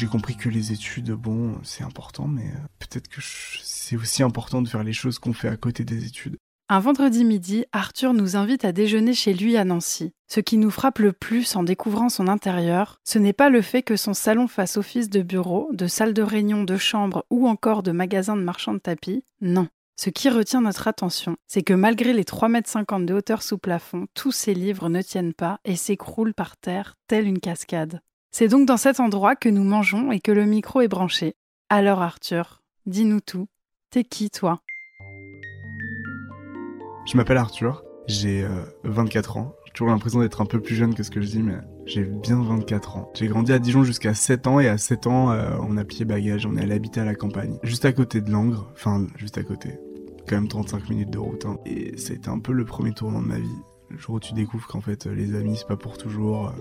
J'ai compris que les études, bon, c'est important, mais euh, peut-être que c'est aussi important de faire les choses qu'on fait à côté des études. Un vendredi midi, Arthur nous invite à déjeuner chez lui à Nancy. Ce qui nous frappe le plus en découvrant son intérieur, ce n'est pas le fait que son salon fasse office de bureau, de salle de réunion, de chambre ou encore de magasin de marchand de tapis. Non. Ce qui retient notre attention, c'est que malgré les 3,50 m de hauteur sous plafond, tous ces livres ne tiennent pas et s'écroulent par terre, telle une cascade. C'est donc dans cet endroit que nous mangeons et que le micro est branché. Alors Arthur, dis-nous tout. T'es qui toi? Je m'appelle Arthur, j'ai 24 euh, ans. J'ai toujours l'impression d'être un peu plus jeune que ce que je dis, mais j'ai bien 24 ans. J'ai grandi à Dijon jusqu'à 7 ans et à 7 ans, euh, on a plié bagage, on est allé habiter à la campagne, juste à côté de Langres, enfin juste à côté, quand même 35 minutes de route. Hein. Et c'était un peu le premier tournant de ma vie. Le jour où tu découvres qu'en fait les amis c'est pas pour toujours,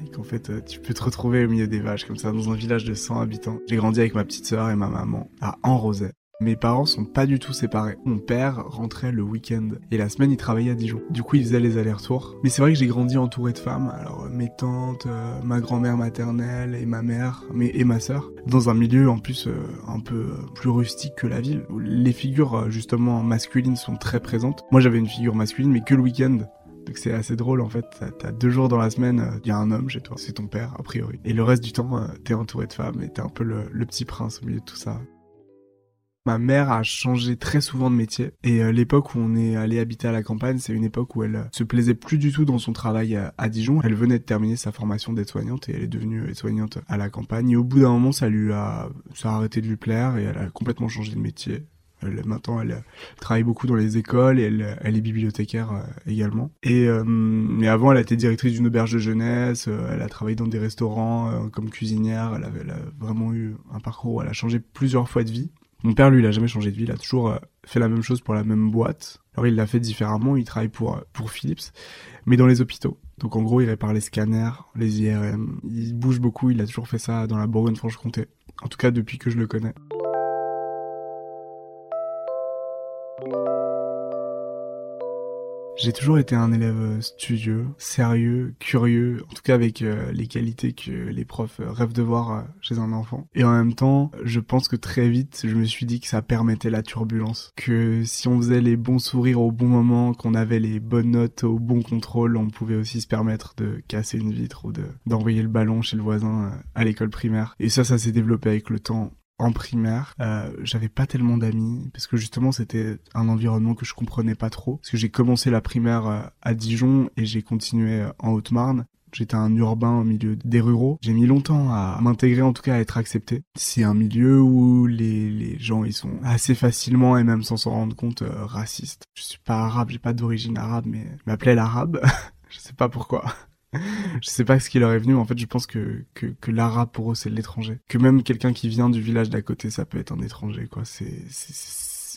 et qu'en fait euh, tu peux te retrouver au milieu des vaches comme ça dans un village de 100 habitants. J'ai grandi avec ma petite sœur et ma maman à Enrosay. Mes parents sont pas du tout séparés. Mon père rentrait le week-end et la semaine il travaillait à Dijon. Du coup il faisait les allers-retours. Mais c'est vrai que j'ai grandi entouré de femmes. Alors mes tantes, euh, ma grand-mère maternelle et ma mère, mais et ma sœur, dans un milieu en plus euh, un peu plus rustique que la ville. Où les figures justement masculines sont très présentes. Moi j'avais une figure masculine mais que le week-end. Donc c'est assez drôle en fait. T'as deux jours dans la semaine, il y a un homme chez toi, c'est ton père a priori. Et le reste du temps, t'es entouré de femmes et t'es un peu le, petit prince au milieu de tout ça. Ma mère a changé très souvent de métier et euh, l'époque où on est allé habiter à la campagne, c'est une époque où elle euh, se plaisait plus du tout dans son travail à, Dijon. Elle venait de terminer sa formation d'aide-soignante et elle est devenue aide-soignante à la campagne. Et au bout d'un moment, ça lui a, ça a arrêté de lui plaire et elle a complètement changé de métier. Maintenant, elle, travaille beaucoup dans les écoles et elle, est bibliothécaire euh, également. Et euh, mais avant, elle a été directrice d'une auberge de jeunesse. Euh, elle a travaillé dans des restaurants comme cuisinière. Elle, avait, a vraiment eu un parcours où elle a changé plusieurs fois de vie. Mon père, lui, il a jamais changé de vie. Il a toujours fait la même chose pour la même boîte. Alors, il l'a fait différemment. Il travaille pour pour Philips, mais dans les hôpitaux. Donc, en gros, il répare les scanners, les IRM. Il bouge beaucoup. Il a toujours fait ça dans la Bourgogne-Franche-Comté. En tout cas, depuis que je le connais. J'ai toujours été un élève euh, studieux, sérieux, curieux, en tout cas avec euh, les qualités que les profs euh, rêvent de voir chez un enfant. Et en même temps, je pense que très vite, je me suis dit que ça permettait la turbulence. Que si on faisait les bons sourires au bon moment, qu'on avait les bonnes notes au bon contrôle, on pouvait aussi se permettre de casser une vitre ou de d'envoyer le ballon chez le voisin à l'école primaire. Et ça, ça s'est développé avec le temps en primaire, euh, j'avais pas tellement d'amis parce que justement c'était un environnement que je comprenais pas trop. Parce que j'ai commencé la primaire euh, à Dijon et j'ai continué euh, en Haute-Marne. J'étais un urbain au milieu des ruraux. J'ai mis longtemps à m'intégrer, en tout cas à être accepté. C'est un milieu où les, les gens ils sont assez facilement et même sans s'en rendre compte racistes. Je suis pas arabe, j'ai pas d'origine arabe, mais je m'appelais l'arabe. je sais pas pourquoi je sais pas ce qui leur est venu, mais en fait, je pense que, que, que l'arabe pour eux, c'est l'étranger. Que même quelqu'un qui vient du village d'à côté, ça peut être un étranger, quoi. C'est,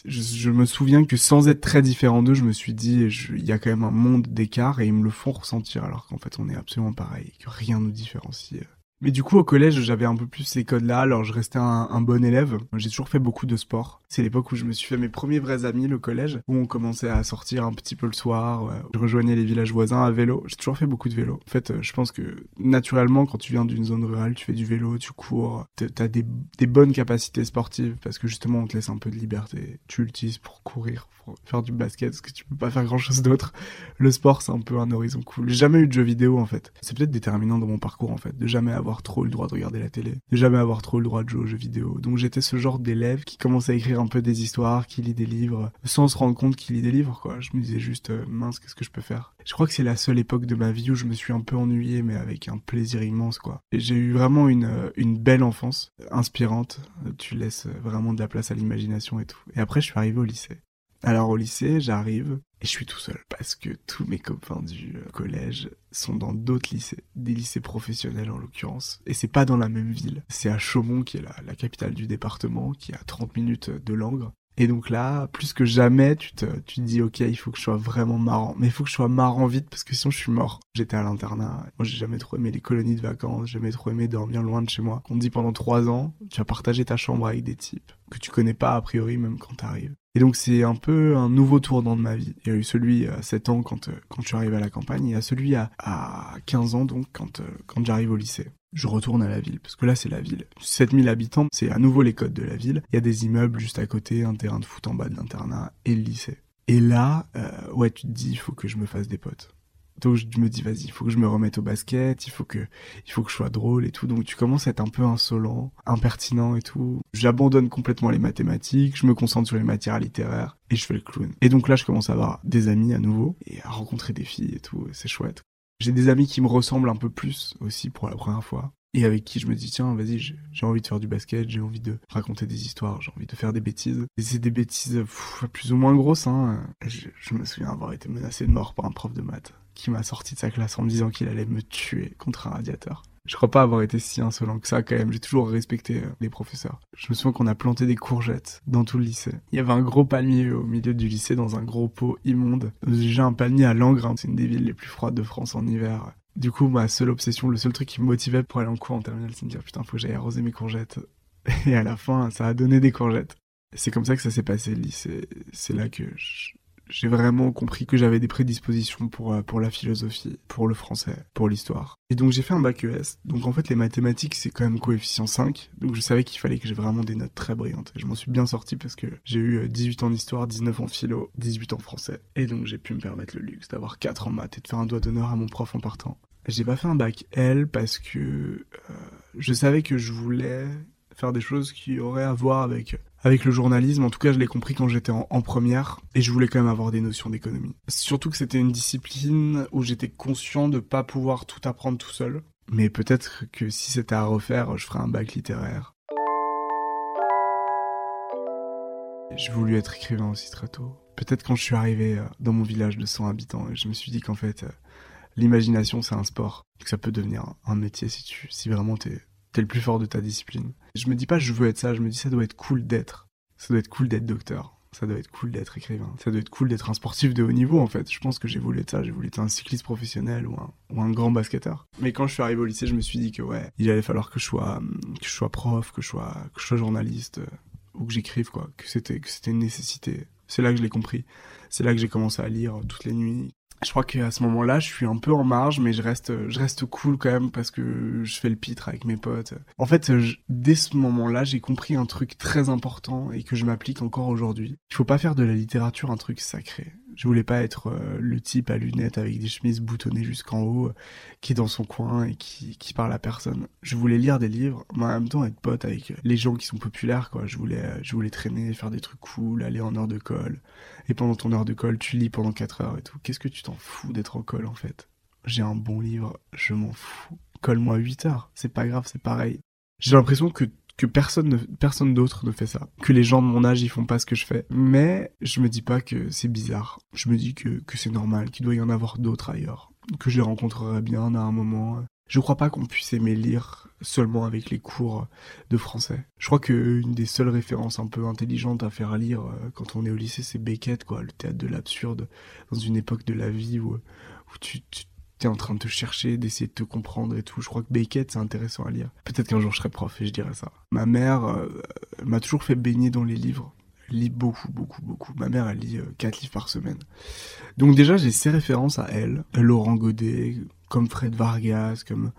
je, je, me souviens que sans être très différent d'eux, je me suis dit, il y a quand même un monde d'écart et ils me le font ressentir, alors qu'en fait, on est absolument pareil, que rien nous différencie. Euh, mais du coup, au collège, j'avais un peu plus ces codes-là, alors je restais un, bon élève. J'ai toujours fait beaucoup de sport. C'est l'époque où je me suis fait mes premiers vrais amis, le collège, où on commençait à sortir un petit peu le soir. Je rejoignais les villages voisins à vélo. J'ai toujours fait beaucoup de vélo. En fait, je pense que naturellement, quand tu viens d'une zone rurale, tu fais du vélo, tu cours, t'as des, des bonnes capacités sportives, parce que justement, on te laisse un peu de liberté. Tu l'utilises pour courir, pour faire du basket, parce que tu peux pas faire grand-chose d'autre. Le sport, c'est un peu un horizon cool. J'ai jamais eu de jeux vidéo, en fait. C'est peut-être déterminant dans mon parcours, en fait, de jamais avoir avoir trop le droit de regarder la télé, de jamais avoir trop le droit de jouer aux jeux vidéo. Donc j'étais ce genre d'élève qui commençait à écrire un peu des histoires, qui lit des livres, sans se rendre compte qu'il lit des livres, quoi. Je me disais juste, euh, mince, qu'est-ce que je peux faire? Je crois que c'est la seule époque de ma vie où je me suis un peu ennuyé, mais avec un plaisir immense, quoi. J'ai eu vraiment une, euh, une belle enfance, inspirante. Tu laisses vraiment de la place à l'imagination et tout. Et après, je suis arrivé au lycée. Alors au lycée, j'arrive et je suis tout seul parce que tous mes copains du euh, collège sont dans d'autres lycées, des lycées professionnels en l'occurrence. Et c'est pas dans la même ville. C'est à Chaumont qui est la, capitale du département, qui est à 30 minutes de Langres. Et donc là, plus que jamais, tu te, tu dis, ok, il faut que je sois vraiment marrant. Mais il faut que je sois marrant vite parce que sinon je suis mort. J'étais à l'internat. Moi, j'ai jamais trop aimé les colonies de vacances. J'ai jamais trop aimé dormir loin de chez moi. On dit pendant trois ans, tu vas partager ta chambre avec des types que tu connais pas a priori même quand t'arrives. Et donc c'est un peu un nouveau tournant de ma vie. Il y a eu celui à 7 ans quand, euh, quand je suis arrivé à la campagne, et a celui à, à 15 ans donc quand, euh, quand j'arrive au lycée. je retourne à la ville, parce que là c'est la ville. 7000 habitants, c'est à nouveau les codes de la ville. Il y a des immeubles juste à côté, un terrain de foot en bas de l'internat et le lycée. Et là, euh, ouais, tu te dis, il faut que je me fasse des potes. Donc je me dis, vas-y, il faut que je me remette au basket, il faut que, il faut que je sois drôle et tout. Donc tu commences à être un peu insolent, impertinent et tout. J'abandonne complètement les mathématiques, je me concentre sur les matières littéraires et je fais le clown. Et donc là, je commence à avoir des amis à nouveau et à rencontrer des filles et tout. C'est chouette. J'ai des amis qui me ressemblent un peu plus aussi pour la première fois. Et avec qui je me dis, tiens, vas-y, j'ai envie de faire du basket, j'ai envie de raconter des histoires, j'ai envie de faire des bêtises. Et c'est des bêtises plus ou moins grosses, hein. Je, je, me souviens avoir été menacé de mort par un prof de maths qui m'a sorti de sa classe en me disant qu'il allait me tuer contre un radiateur. Je crois pas avoir été si insolent que ça quand même. J'ai toujours respecté euh, les professeurs. Je me souviens qu'on a planté des courgettes dans tout le lycée. Il y avait un gros palmier au milieu du lycée dans un gros pot immonde. Déjà un palmier à Langres, hein. c'est une des villes les plus froides de France en hiver. Du coup, ma seule obsession, le seul truc qui me motivait pour aller en cours en terminale, c'est de me dire putain, faut que j'aille arroser mes courgettes. Et à la fin, ça a donné des courgettes. C'est comme ça que ça s'est passé le lycée. C'est là que je, j'ai vraiment compris que j'avais des prédispositions pour, euh, pour la philosophie, pour le français, pour l'histoire. Et donc j'ai fait un bac ES. Donc en fait les mathématiques c'est quand même coefficient 5. Donc je savais qu'il fallait que j'ai vraiment des notes très brillantes. Et je m'en suis bien sorti parce que j'ai eu 18 euh, ans d'histoire, 19 en philo, 18 en français. Et donc j'ai pu me permettre le luxe d'avoir 4 en maths et de faire un doigt d'honneur à mon prof en partant. J'ai pas fait un bac L parce que euh, je savais que je voulais faire des choses qui auraient à voir avec avec le journalisme. En tout cas, je l'ai compris quand j'étais en, première et je voulais quand même avoir des notions d'économie. Surtout que c'était une discipline où j'étais conscient de pas pouvoir tout apprendre tout seul. Mais peut-être que si c'était à refaire, je ferais un bac littéraire. J'ai voulu être écrivain aussi très tôt. Peut-être quand je suis arrivé euh, dans mon village de 100 habitants, je me suis dit qu'en fait, euh, l'imagination c'est un sport, que ça peut devenir un métier si tu, si vraiment t'es t'es le plus fort de ta discipline. Je me dis pas je veux être ça, je me dis ça doit être cool d'être. Ça doit être cool d'être docteur. Ça doit être cool d'être écrivain. Ça doit être cool d'être un sportif de haut niveau en fait. Je pense que j'ai voulu être ça. J'ai voulu être un cycliste professionnel ou un, grand basketteur. Mais quand je suis arrivé au lycée, je me suis dit que ouais, il allait falloir que je sois, que je sois prof, que je sois, que je sois journaliste euh, ou que j'écrive quoi. Que c'était, que c'était une nécessité. C'est là que je l'ai compris. C'est là que j'ai commencé à lire toutes les nuits, je crois qu'à ce moment-là, je suis un peu en marge, mais je reste, je reste cool quand même parce que je fais le pitre avec mes potes. En fait, dès ce moment-là, j'ai compris un truc très important et que je m'applique encore aujourd'hui. Il faut pas faire de la littérature un truc sacré. Je voulais pas être euh, le type à lunettes avec des chemises boutonnées jusqu'en haut, qui est dans son coin et qui, qui parle à personne. Je voulais lire des livres, mais en même temps être pote avec les gens qui sont populaires, quoi. Je voulais, je voulais traîner, faire des trucs cool, aller en heure de colle. Et pendant ton heure de colle, tu lis pendant 4 heures et tout. Qu'est-ce que tu t'en fous d'être en colle, en fait? J'ai un bon livre, je m'en fous. Colle-moi 8 heures. C'est pas grave, c'est pareil. J'ai l'impression que que personne ne, personne d'autre ne fait ça. Que les gens de mon âge, ils font pas ce que je fais. Mais je me dis pas que c'est bizarre. Je me dis que, que c'est normal, qu'il doit y en avoir d'autres ailleurs. Que je les rencontrerai bien à un moment. Je crois pas qu'on puisse aimer lire seulement avec les cours de français. Je crois qu'une des seules références un peu intelligentes à faire lire euh, quand on est au lycée, c'est Beckett, quoi, le théâtre de l'absurde, dans une époque de la vie où, où tu, tu t'es en train de te chercher, d'essayer de te comprendre et tout. Je crois que Beckett, c'est intéressant à lire. Peut-être qu'un jour je serai prof et je dirai ça. Ma mère euh, m'a toujours fait baigner dans les livres. Elle lit beaucoup, beaucoup, beaucoup. Ma mère, elle lit 4 euh, livres par semaine. Donc déjà, j'ai ces références à elle. Laurent Godet, comme Fred Vargas, comme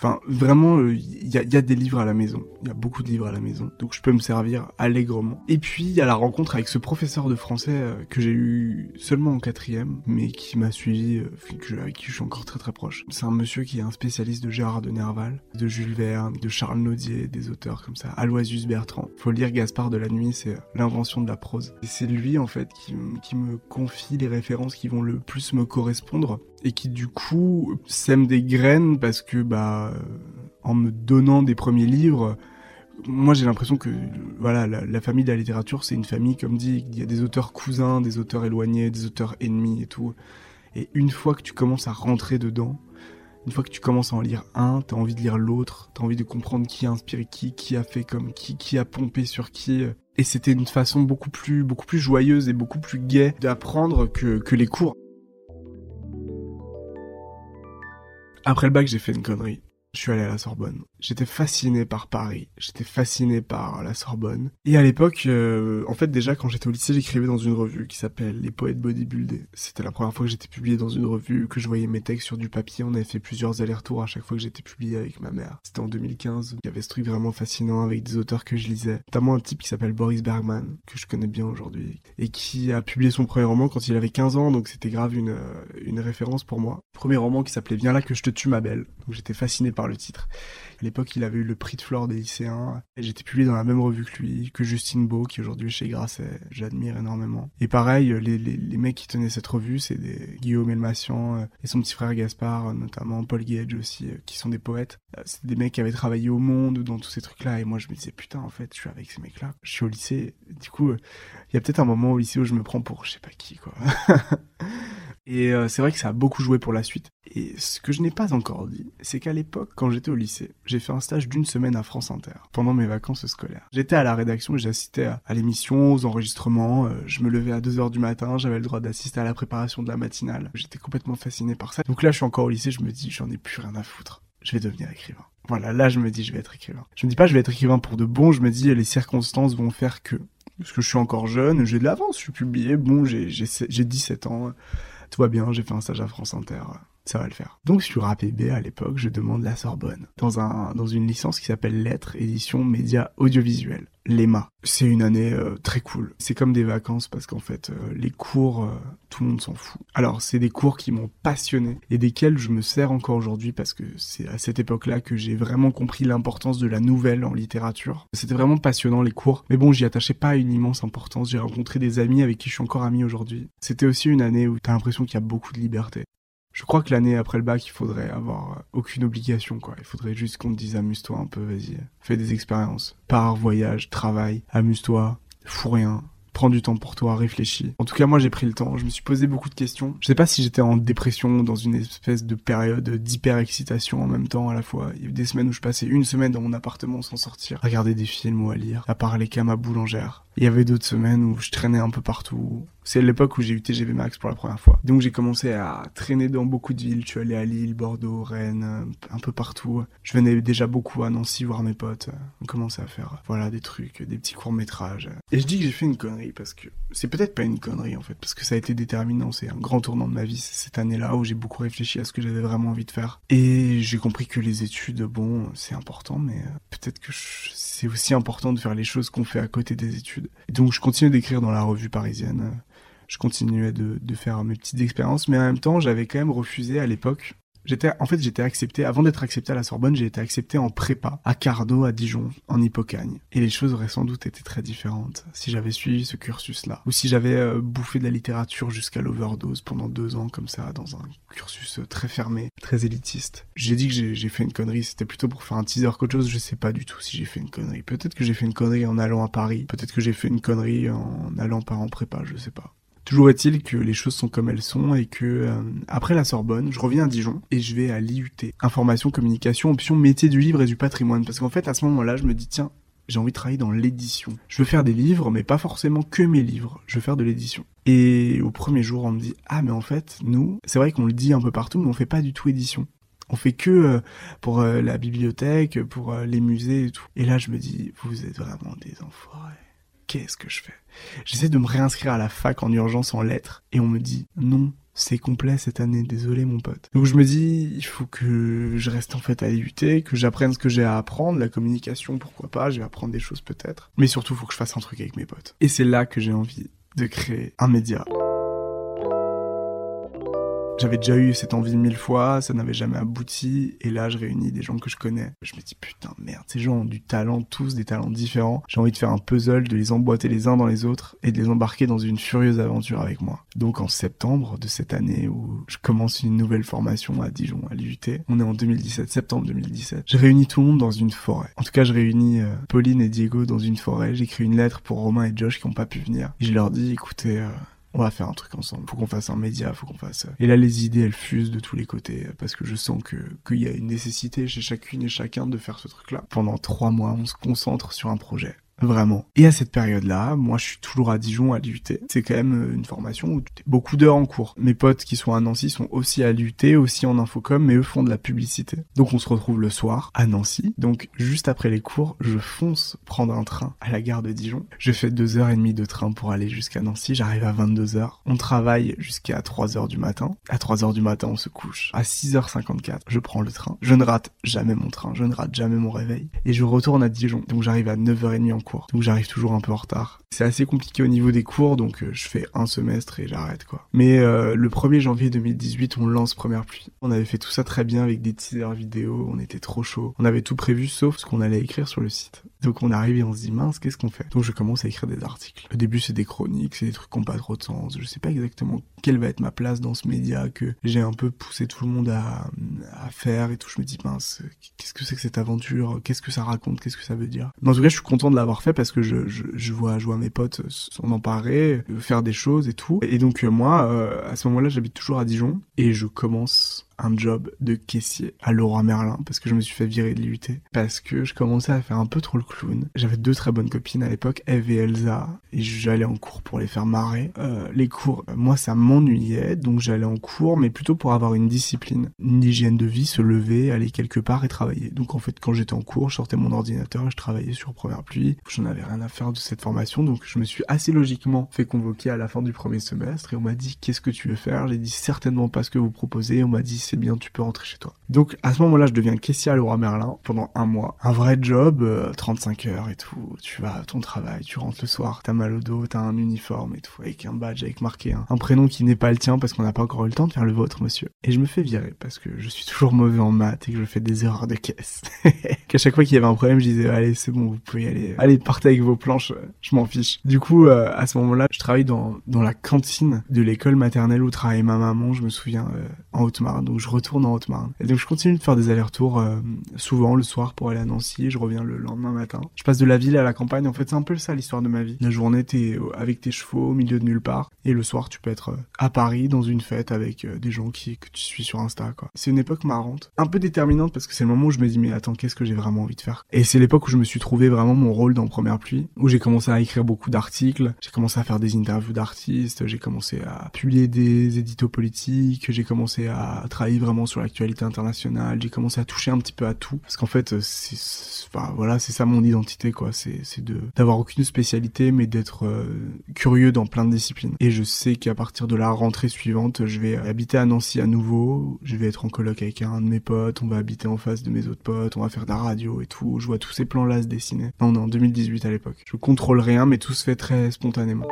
Enfin, vraiment, il euh, y, a, des livres à la maison. Il y a beaucoup de livres à la maison. Donc je peux me servir allègrement. Et puis, il y a la rencontre avec ce professeur de français euh, que j'ai eu seulement en quatrième, mais qui m'a suivi, euh, avec qui je suis encore très très proche. C'est un monsieur qui est un spécialiste de Gérard de Nerval, de Jules Verne, de Charles Naudier, des auteurs comme ça. Aloysius Bertrand. Faut lire Gaspard de la Nuit, c'est l'invention de la prose. Et c'est lui, en fait, qui me confie les références qui vont le plus me correspondre et qui du coup sème des graines parce que bah en me donnant des premiers livres moi j'ai l'impression que voilà la, famille de la littérature c'est une famille comme dit il y a des auteurs cousins des auteurs éloignés des auteurs ennemis et tout et une fois que tu commences à rentrer dedans une fois que tu commences à en lire un, t'as envie de lire l'autre, t'as envie de comprendre qui a inspiré qui, qui a fait comme qui, qui a pompé sur qui. Et c'était une façon beaucoup plus, beaucoup plus joyeuse et beaucoup plus gaie d'apprendre que, que les cours. Après le bac, j'ai fait une connerie. Je suis allé à la Sorbonne. J'étais fasciné par Paris, j'étais fasciné par la Sorbonne. Et à l'époque, euh, en fait déjà quand j'étais au lycée, j'écrivais dans une revue qui s'appelle Les Poètes Bodybuildés. C'était la première fois que j'étais publié dans une revue, que je voyais mes textes sur du papier. On avait fait plusieurs allers-retours à chaque fois que j'étais publié avec ma mère. C'était en 2015. Il y avait ce truc vraiment fascinant avec des auteurs que je lisais. Notamment un type qui s'appelle Boris Bergman, que je connais bien aujourd'hui, et qui a publié son premier roman quand il avait 15 ans, donc c'était grave une, une référence pour moi. Premier roman qui s'appelait Viens là que je te tue ma belle. Donc j'étais fasciné par le titre. À l'époque, il avait eu le prix de Flore des lycéens. Et j'étais publié dans la même revue que lui, que Justine Beau, qui aujourd'hui est chez Grasset. J'admire énormément. Et pareil, les, les, les, mecs qui tenaient cette revue, c'est des Guillaume Elmassian euh, et son petit frère Gaspard, euh, notamment Paul Gage aussi, euh, qui sont des poètes. C'est des mecs qui avaient travaillé au monde, dans tous ces trucs-là. Et moi, je me disais, putain, en fait, je suis avec ces mecs-là. Je suis au lycée. Du coup, il y a peut-être un moment au lycée où je me prends pour je sais pas qui, quoi. Et euh, c'est vrai que ça a beaucoup joué pour la suite. Et ce que je n'ai pas encore dit, c'est qu'à l'époque, quand j'étais au lycée, j'ai fait un stage d'une semaine à France Inter, pendant mes vacances scolaires. J'étais à la rédaction j'assistais à, à l'émission, aux enregistrements, euh, je me levais à 2h du matin, j'avais le droit d'assister à la préparation de la matinale. J'étais complètement fasciné par ça. Donc là, je suis encore au lycée, je me dis, j'en ai plus rien à foutre. Je vais devenir écrivain. Voilà, là, je me dis, je vais être écrivain. Je me dis pas, je vais être écrivain pour de bon, je me dis, les circonstances vont faire que. Parce que je suis encore jeune, j'ai de l'avance, je suis publié, bon, j'ai 17 ans tout va bien, j'ai fait un stage à France Inter, ça va le faire. Donc sur APB à l'époque, je demande la Sorbonne dans un dans une licence qui s'appelle Lettres, édition médias audiovisuels, l'EMA. C'est une année euh, très cool. C'est comme des vacances parce qu'en fait euh, les cours euh, tout le monde s'en fout. Alors c'est des cours qui m'ont passionné et desquels je me sers encore aujourd'hui parce que c'est à cette époque-là que j'ai vraiment compris l'importance de la nouvelle en littérature. C'était vraiment passionnant les cours, mais bon j'y attachais pas une immense importance. J'ai rencontré des amis avec qui je suis encore ami aujourd'hui. C'était aussi une année où t'as l'impression qu'il y a beaucoup de liberté. Je crois que l'année après le bac, il faudrait avoir aucune obligation, quoi. Il faudrait juste qu'on te dise amuse-toi un peu, vas-y, fais des expériences. Pars, voyage, travail, amuse-toi, fous rien, prends du temps pour toi, réfléchis. En tout cas, moi, j'ai pris le temps. Je me suis posé beaucoup de questions. Je sais pas si j'étais en dépression, dans une espèce de période d'hyper-excitation en même temps à la fois. Il y a eu des semaines où je passais une semaine dans mon appartement sans sortir, à regarder des films ou à lire, à parler qu'à ma boulangère. Il y avait d'autres semaines où je traînais un peu partout. C'est l'époque où j'ai eu TGV Max pour la première fois. Donc j'ai commencé à traîner dans beaucoup de villes. Je suis allé à Lille, Bordeaux, Rennes, un peu partout. Je venais déjà beaucoup à Nancy voir mes potes. On commençait à faire, voilà, des trucs, des petits courts métrages. Et je dis que j'ai fait une connerie parce que c'est peut-être pas une connerie en fait, parce que ça a été déterminant. C'est un grand tournant de ma vie cette année-là où j'ai beaucoup réfléchi à ce que j'avais vraiment envie de faire. Et j'ai compris que les études, bon, c'est important, mais euh, peut-être que c'est aussi important de faire les choses qu'on fait à côté des études. Donc je continue d'écrire dans la revue parisienne. Je continuais de, faire mes petites expériences, mais en même temps, j'avais quand même refusé à l'époque J'étais, en fait, j'étais accepté, avant d'être accepté à la Sorbonne, j'ai été accepté en prépa, à Carnot, à Dijon, en Hippocagne. Et les choses auraient sans doute été très différentes si j'avais suivi ce cursus-là. Ou si j'avais euh, bouffé de la littérature jusqu'à l'overdose pendant deux ans, comme ça, dans un cursus euh, très fermé, très élitiste. J'ai dit que j'ai fait une connerie, c'était plutôt pour faire un teaser qu'autre chose, je sais pas du tout si j'ai fait une connerie. Peut-être que j'ai fait une connerie en allant à Paris, peut-être que j'ai fait une connerie en allant par en prépa, je sais pas. Toujours est-il que les choses sont comme elles sont et que euh, après la Sorbonne, je reviens à Dijon et je vais à l'IUT, information, communication, option métier du livre et du patrimoine. Parce qu'en fait, à ce moment-là, je me dis tiens, j'ai envie de travailler dans l'édition. Je veux faire des livres, mais pas forcément que mes livres. Je veux faire de l'édition. Et au premier jour, on me dit ah mais en fait, nous, c'est vrai qu'on le dit un peu partout, mais on fait pas du tout édition. On fait que euh, pour euh, la bibliothèque, pour les musées et tout. Et là, je me dis, vous êtes vraiment des enfoirés qu'est-ce que je fais? J'essaie de me réinscrire à la fac en urgence en lettres et on me dit non, c'est complet cette année, désolé mon pote. Donc je me dis, il faut que je reste en fait à l'IUT, que j'apprenne ce que j'ai à apprendre, la communication, pourquoi pas, je vais apprendre des choses peut-être. Mais surtout, faut que je fasse un truc avec mes potes. Et c'est là que j'ai envie de créer un média. J'avais déjà eu cette envie mille fois, ça n'avait jamais abouti, et là je réunis des gens que je connais. Je me dis putain merde, ces gens ont du talent, tous des talents différents. J'ai envie de faire un puzzle, de les emboîter les uns dans les autres et de les embarquer dans une furieuse aventure avec moi. Donc en septembre de cette année où je commence une nouvelle formation à Dijon, à l'UT, on est en 2017, septembre 2017. Je réunis tout le monde dans une forêt. En tout cas, je réunis euh, Pauline et Diego dans une forêt. J'écris une lettre pour Romain et Josh qui n'ont pas pu venir. Et je leur dis, écoutez, euh, on va faire un truc ensemble. Faut qu'on fasse un média, faut qu'on fasse. Euh, et là, les idées, elles fusent de tous les côtés parce que je sens que qu'il y a une nécessité chez chacune et chacun de faire ce truc-là. Pendant trois mois, on se concentre sur un projet. Vraiment. Et à cette période-là, moi je suis toujours à Dijon à l'UT. C'est quand même euh, une formation où tu as beaucoup d'heures en cours. Mes potes qui sont à Nancy sont aussi à l'UT, aussi en infocom, mais eux font de la publicité. Donc on se retrouve le soir à Nancy. Donc juste après les cours, je fonce prendre un train à la gare de Dijon. Je fais deux heures et demie de train pour aller jusqu'à Nancy. J'arrive à 22 heures. On travaille jusqu'à 3 heures du matin. À 3 heures du matin, on se couche. À 6h54, je prends le train. Je ne rate jamais mon train. Je ne rate jamais mon réveil. Et je retourne à Dijon. Donc j'arrive à 9h30 en Donc j'arrive toujours un peu en retard. C'est assez compliqué au niveau des cours, donc euh, je fais un semestre et j'arrête quoi. Mais euh, le 1er janvier 2018, on lance Première Pluie. On avait fait tout ça très bien avec des teasers vidéo, on était trop chaud. On avait tout prévu sauf ce qu'on allait écrire sur le site. Donc on arrive et on se dit mince, qu'est-ce qu'on fait? Donc je commence à écrire des articles. Au début c'est des chroniques, c'est des trucs qui n'ont pas trop de sens. Je sais pas exactement quelle va être ma place dans ce média que j'ai un peu poussé tout le monde à, faire et tout. Je me dis mince, qu'est-ce que c'est que cette aventure? Qu'est-ce que ça raconte? Qu'est-ce que ça veut dire? Mais en tout cas je suis content de l'avoir fait parce que je, je, je vois, je vois mes potes s'en emparer, faire des choses et tout. Et donc euh, moi, euh, à ce moment-là, j'habite toujours à Dijon et je commence un job de caissier à Laurent Merlin parce que je me suis fait virer de l'IUT parce que je commençais à faire un peu trop le clown. J'avais deux très bonnes copines à l'époque, Eve et Elsa, et j'allais en cours pour les faire marrer. Euh, les cours, moi ça m'ennuyait, donc j'allais en cours, mais plutôt pour avoir une discipline, une hygiène de vie, se lever, aller quelque part et travailler. Donc en fait, quand j'étais en cours, je sortais mon ordinateur et je travaillais sur Première Pluie. J'en avais rien à faire de cette formation, donc je me suis assez logiquement fait convoquer à la fin du premier semestre et on m'a dit qu'est-ce que tu veux faire? J'ai dit certainement pas ce que vous proposez. On m'a dit c'est bien, tu peux rentrer chez toi. Donc à ce moment-là, je deviens caissier à Leroy Merlin pendant un mois. Un vrai job, 35 euh, heures et tout. Tu vas à ton travail, tu rentres le soir, t'as mal au dos, t'as un uniforme et tout, avec un badge, avec marqué un, prénom qui n'est pas le tien parce qu'on n'a pas encore eu le temps de faire le vôtre, monsieur. Et je me fais virer parce que je suis toujours mauvais en maths et que je fais des erreurs de caisse. Qu'à chaque fois qu'il y avait un problème, je disais allez c'est bon, vous pouvez aller. Allez partez avec vos planches, je m'en fiche. Du coup, euh, à ce moment-là, je travaille dans dans la cantine de l'école maternelle où travaillait ma maman. Je me souviens euh, en Haute-Marne. Donc je retourne en Haute-Marne. Et donc je continue de faire des allers-retours euh, souvent le soir pour aller à Nancy. Je reviens le lendemain matin. Je passe de la ville à la campagne. En fait, c'est un peu ça l'histoire de ma vie. La journée, t'es avec tes chevaux au milieu de nulle part. Et le soir, tu peux être euh, à Paris dans une fête avec euh, des gens qui que tu suis sur Insta. C'est une époque marrante, un peu déterminante parce que c'est le moment où je me dis mais attends, qu'est-ce que j'ai vraiment envie de faire? Et c'est l'époque où je me suis trouvé vraiment mon rôle dans Première Pluie, où j'ai commencé à écrire beaucoup d'articles. J'ai commencé à faire des interviews d'artistes. J'ai commencé à publier des éditos politiques. J'ai commencé à travailler vraiment sur l'actualité internationale. J'ai commencé à toucher un petit peu à tout parce qu'en fait, c'est, enfin, voilà, c'est ça mon identité quoi. C'est, c'est d'avoir aucune spécialité, mais d'être euh, curieux dans plein de disciplines. Et je sais qu'à partir de la rentrée suivante, je vais habiter à Nancy à nouveau. Je vais être en coloc avec un de mes potes. On va habiter en face de mes autres potes. On va faire de la radio et tout. Je vois tous ces plans-là se dessiner. Non, non, en 2018 à l'époque. Je contrôle rien, mais tout se fait très spontanément.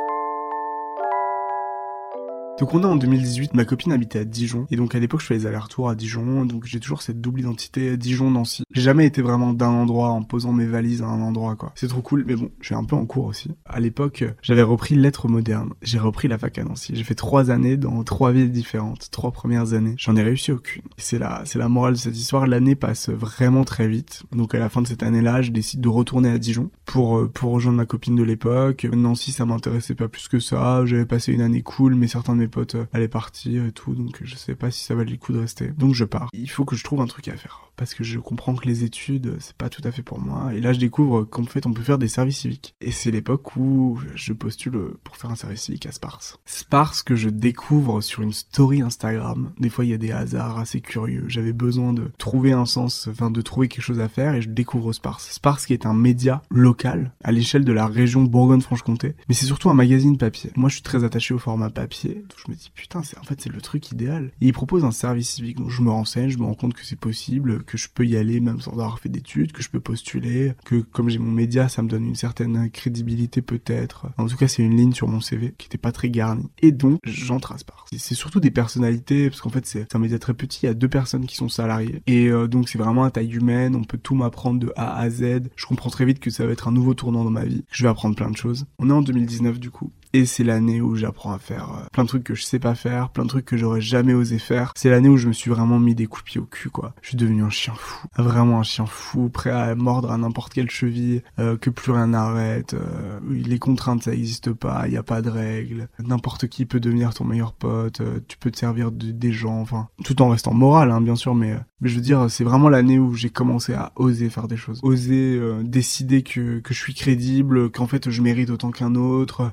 Donc on est en 2018, ma copine habitait à Dijon, et donc à l'époque je fais les allers-retours à Dijon, donc j'ai toujours cette double identité Dijon-Nancy. J'ai jamais été vraiment d'un endroit en posant mes valises à un endroit quoi. C'est trop cool, mais bon, je suis un peu en cours aussi. À l'époque, j'avais repris lettres modernes, j'ai repris la fac à Nancy. J'ai fait trois années dans trois villes différentes, trois premières années. J'en ai réussi aucune. C'est la, c'est la morale de cette histoire. L'année passe vraiment très vite. Donc à la fin de cette année-là, je décide de retourner à Dijon pour euh, pour rejoindre ma copine de l'époque. Nancy, ça m'intéressait pas plus que ça. J'avais passé une année cool, mais certains de mes potes euh, elle est partie et tout, donc je sais pas si ça valait le coup de rester. Donc je pars. Il faut que je trouve un truc à faire parce que je comprends que les études c'est pas tout à fait pour moi et là je découvre qu'en fait on peut faire des services civiques et c'est l'époque où je postule pour faire un service civique à Spars. Spars que je découvre sur une story Instagram. Des fois il y a des hasards assez curieux. J'avais besoin de trouver un sens, enfin de trouver quelque chose à faire et je découvre Spars. Spars qui est un média local à l'échelle de la région Bourgogne-Franche-Comté, mais c'est surtout un magazine papier. Moi je suis très attaché au format papier, je me dis putain c'est en fait c'est le truc idéal. Et il propose un service civique donc je me renseigne, je me rends compte que c'est possible que je peux y aller même sans avoir fait d'études, que je peux postuler, que comme j'ai mon média, ça me donne une certaine crédibilité peut-être. En tout cas, c'est une ligne sur mon CV qui était pas très garnie. Et donc, j'entre à Spars. C'est surtout des personnalités, parce qu'en fait, c'est un média très petit, il y a deux personnes qui sont salariées. Et euh, donc, c'est vraiment à taille humaine, on peut tout m'apprendre de A à Z. Je comprends très vite que ça va être un nouveau tournant dans ma vie, je vais apprendre plein de choses. On est en 2019 du coup. Et c'est l'année où j'apprends à faire euh, plein de trucs que je sais pas faire, plein de trucs que j'aurais jamais osé faire. C'est l'année où je me suis vraiment mis des coups de pied au cul, quoi. Je suis devenu un chien fou, vraiment un chien fou, prêt à mordre à n'importe quelle cheville, euh, que plus rien n'arrête. Euh, les contraintes, ça existe pas, il y a pas de règles. N'importe qui peut devenir ton meilleur pote, tu peux te servir de, des gens, enfin, tout en restant moral, hein, bien sûr, mais, je veux dire, c'est vraiment l'année où j'ai commencé à oser faire des choses, oser décider que, que je suis crédible, qu'en fait je mérite autant qu'un autre,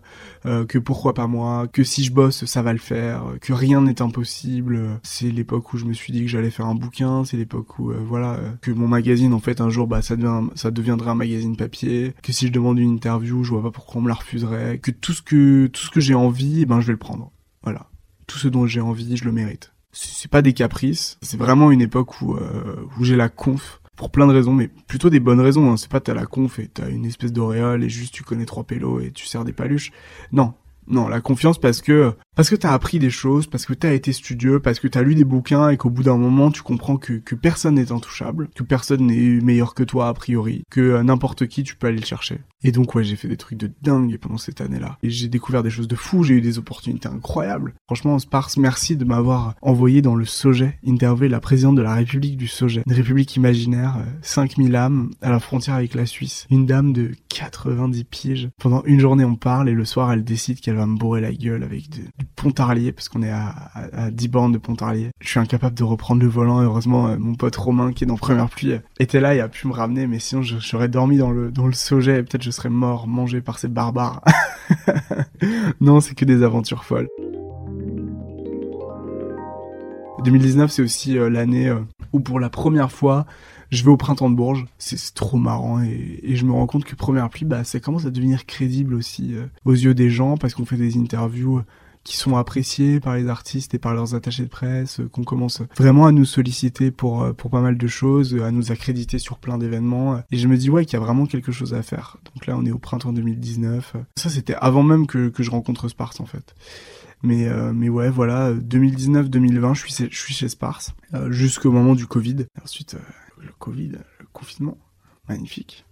euh, que pourquoi pas moi, que si je bosse ça va le faire, que rien n'est impossible. C'est l'époque où je me suis dit que j'allais faire un bouquin, c'est l'époque où euh, voilà euh, que mon magazine en fait un jour bah ça devient ça deviendrait un magazine papier, que si je demande une interview je vois pas pourquoi on me la refuserait, que tout ce que tout ce que j'ai envie eh ben je vais le prendre. Voilà, tout ce dont j'ai envie je le mérite. C'est pas des caprices, c'est vraiment une époque où où j'ai la conf pour plein de raisons, mais plutôt des bonnes raisons. Hein. C'est pas t'as la conf et t'as une espèce d'auréole et juste tu connais trois pélos et tu sers des paluches. Non, non, la confiance parce que parce que t'as appris des choses, parce que t'as été studieux, parce que t'as lu des bouquins et qu'au bout d'un moment tu comprends que, personne n'est intouchable, que personne n'est meilleur que toi a priori, que euh, n'importe qui tu peux aller le chercher. Et donc ouais, j'ai fait des trucs de dingue pendant cette année-là. Et j'ai découvert des choses de fou, j'ai eu des opportunités incroyables. Franchement, Spars, merci de m'avoir envoyé dans le Sojet, interviewer la présidente de la République du Sojet. Une république imaginaire, 5000 euh, âmes, à la frontière avec la Suisse. Une dame de 90 piges. Pendant une journée on parle et le soir elle décide qu'elle va me bourrer la gueule avec du Pontarlier, parce qu'on est à, à, 10 bornes de Pontarlier. Je suis incapable de reprendre le volant, heureusement euh, mon pote Romain qui est dans Première Pluie était là et a pu me ramener, mais sinon j'aurais dormi dans le, dans le et peut-être je serais mort, mangé par ces barbares. non, c'est que des aventures folles. 2019, c'est aussi euh, l'année euh, où pour la première fois, je vais au printemps de Bourges. C'est trop marrant et, je me rends compte que Première Pluie, bah, ça commence à devenir crédible aussi euh, aux yeux des gens parce qu'on fait des interviews qui sont appréciés par les artistes et par leurs attachés de presse, qu'on commence vraiment à nous solliciter pour pour pas mal de choses, à nous accréditer sur plein d'événements. Et je me dis ouais qu'il y a vraiment quelque chose à faire. Donc là on est au printemps 2019. Ça c'était avant même que, que je rencontre Sparte en fait. Mais, euh, mais ouais, voilà, 2019-2020, je suis, je suis chez Spars, euh, jusqu'au moment du Covid. ensuite, euh, le Covid, le confinement, magnifique.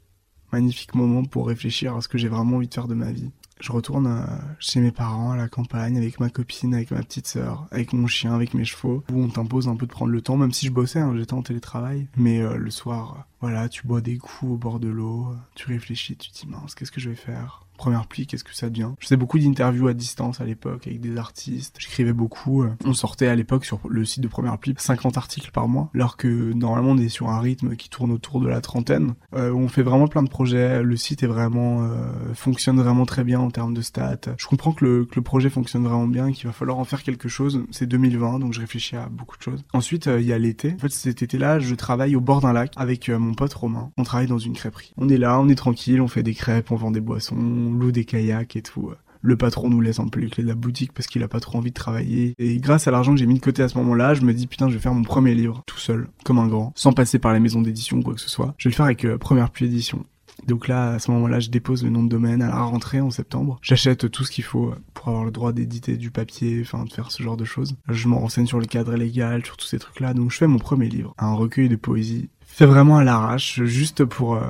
Magnifique moment pour réfléchir à ce que j'ai vraiment envie de faire de ma vie. Je retourne chez mes parents, à la campagne, avec ma copine, avec ma petite sœur, avec mon chien, avec mes chevaux, où on t'impose un peu de prendre le temps, même si je bossais, hein, j'étais en télétravail. Mais le soir, voilà, tu bois des coups au bord de l'eau, tu réfléchis, tu te dis mince, qu'est-ce que je vais faire? Première pluie, qu'est-ce que ça devient? Je faisais beaucoup d'interviews à distance à l'époque avec des artistes. J'écrivais beaucoup. Euh. On sortait à l'époque sur le site de Première Pluie 50 articles par mois, alors que normalement on est sur un rythme qui tourne autour de la trentaine. Euh, on fait vraiment plein de projets. Le site est vraiment euh, fonctionne vraiment très bien en termes de stats. Je comprends que le, projet fonctionne vraiment bien qu'il va falloir en faire quelque chose. C'est 2020, donc je réfléchis à beaucoup de choses. Ensuite, il y a l'été. En fait, cet été-là, je travaille au bord d'un lac avec mon pote Romain. On travaille dans une crêperie. On est là, on est tranquille, on fait des crêpes, on vend des boissons, loue des kayaks et tout. Le patron nous laisse un peu les clés de la boutique parce qu'il a pas trop envie de travailler. Et grâce à l'argent que j'ai mis de côté à ce moment-là, je me dis putain, je vais faire mon premier livre tout seul, comme un grand, sans passer par les maisons d'édition ou quoi que ce soit. Je vais le faire avec euh, Première Pluie Édition. Donc là, à ce moment-là, je dépose le nom de domaine à la rentrée en septembre. J'achète tout ce qu'il faut euh, pour avoir le droit d'éditer du papier, enfin de faire ce genre de choses. Je me renseigne sur le cadre légal, sur tous ces trucs-là. Donc je fais mon premier livre, un recueil de poésie fait vraiment à l'arrache, juste pour euh,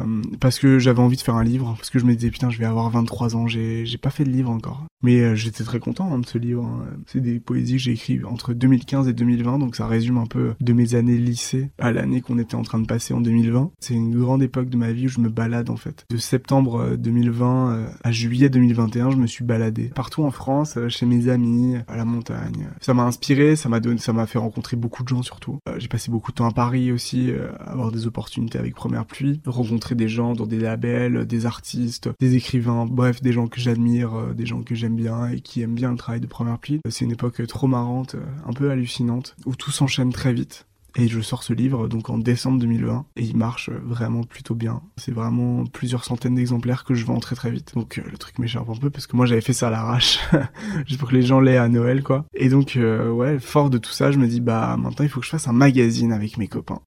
parce que j'avais envie de faire un livre, parce que je me disais putain je vais avoir 23 ans, j'ai j'ai pas fait de livre encore. Mais euh, j'étais très content hein, de ce livre. Hein. C'est des poésies que j'ai écrites entre 2015 et 2020, donc ça résume un peu de mes années lycée à l'année qu'on était en train de passer en 2020. C'est une grande époque de ma vie où je me balade en fait. De septembre 2020 euh, à juillet 2021, je me suis baladé partout en France, chez mes amis, à la montagne. Ça m'a inspiré, ça m'a donné, ça m'a fait rencontrer beaucoup de gens surtout. j'ai passé beaucoup de temps à Paris aussi, avoir des opportunités avec Première Pluie, rencontrer des gens dans des labels, des artistes, des écrivains, bref, des gens que j'admire, euh, des gens que j'aime bien et qui aiment bien le travail de Première Pluie. C'est une époque trop marrante, euh, un peu hallucinante, où tout s'enchaîne très vite. Et je sors ce livre donc en décembre 2020 et il marche vraiment plutôt bien. C'est vraiment plusieurs centaines d'exemplaires que je vends très très vite. Donc euh, le truc m'échappe un peu parce que moi j'avais fait ça à l'arrache juste pour que les gens l'aient à Noël quoi. Et donc ouais, fort de tout ça, je me dis bah maintenant il faut que je fasse un magazine avec mes copains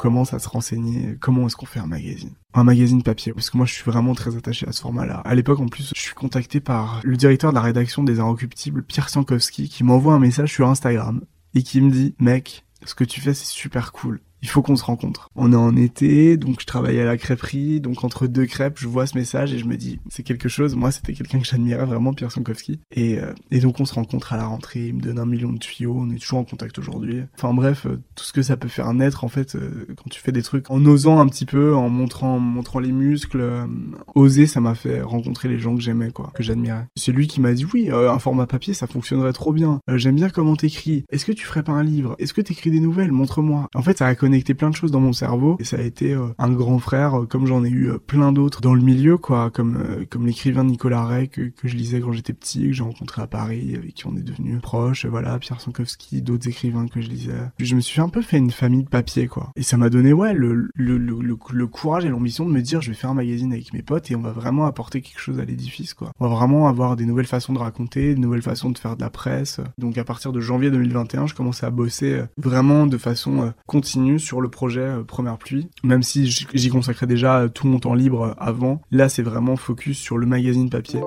commence à se renseigner comment est-ce qu'on fait un magazine. Un magazine papier, parce que moi je suis vraiment très attaché à ce format-là. À l'époque en plus, je suis contacté par le directeur de la rédaction des Inrecuptibles, Pierre Sankowski, qui m'envoie un message sur Instagram et qui me dit « Mec, ce que tu fais c'est super cool, il faut qu'on se rencontre. On est en été, donc je travaille à la crêperie, donc entre deux crêpes, je vois ce message et je me dis, c'est quelque chose. Moi, c'était quelqu'un que j'admirais vraiment, Pierre Sankowski. Et, euh, donc on se rencontre à la rentrée, il me donne un million de tuyaux, on est toujours en contact aujourd'hui. Enfin bref, euh, tout ce que ça peut faire naître en fait euh, quand tu fais des trucs en osant un petit peu, en montrant, montrant les muscles, oser, ça m'a fait rencontrer les gens que j'aimais, quoi, que j'admirais. C'est lui qui m'a dit, oui, un format papier, ça fonctionnerait trop bien. J'aime bien comment t'écris. Est-ce que tu ferais pas un livre? Est-ce que t'écris des nouvelles? Montre-moi. En fait, ça a connecté plein de choses dans mon cerveau et ça a été un grand frère, comme j'en ai eu plein d'autres dans le milieu, quoi, comme comme l'écrivain Nicolas Ray que, que je lisais quand j'étais petit, que j'ai rencontré à Paris, avec qui on est devenu proches, voilà, Pierre Sankowski, d'autres écrivains que je lisais. Je me suis un peu fait une famille de papier, quoi. Et ça m'a donné, ouais, le, le, le, courage et l'ambition de me dire, je vais faire un magazine avec mes potes et on va vraiment apporter quelque chose à l'édifice, quoi. On va vraiment avoir des nouvelles façons de raconter, des nouvelles façons de faire de la presse. Donc à partir de janvier 2021, je commençais à bosser euh, vraiment de façon euh, continue sur le projet euh, Première Pluie, même si j'y consacrais déjà tout mon temps libre avant. Là, c'est vraiment focus sur le magazine papier.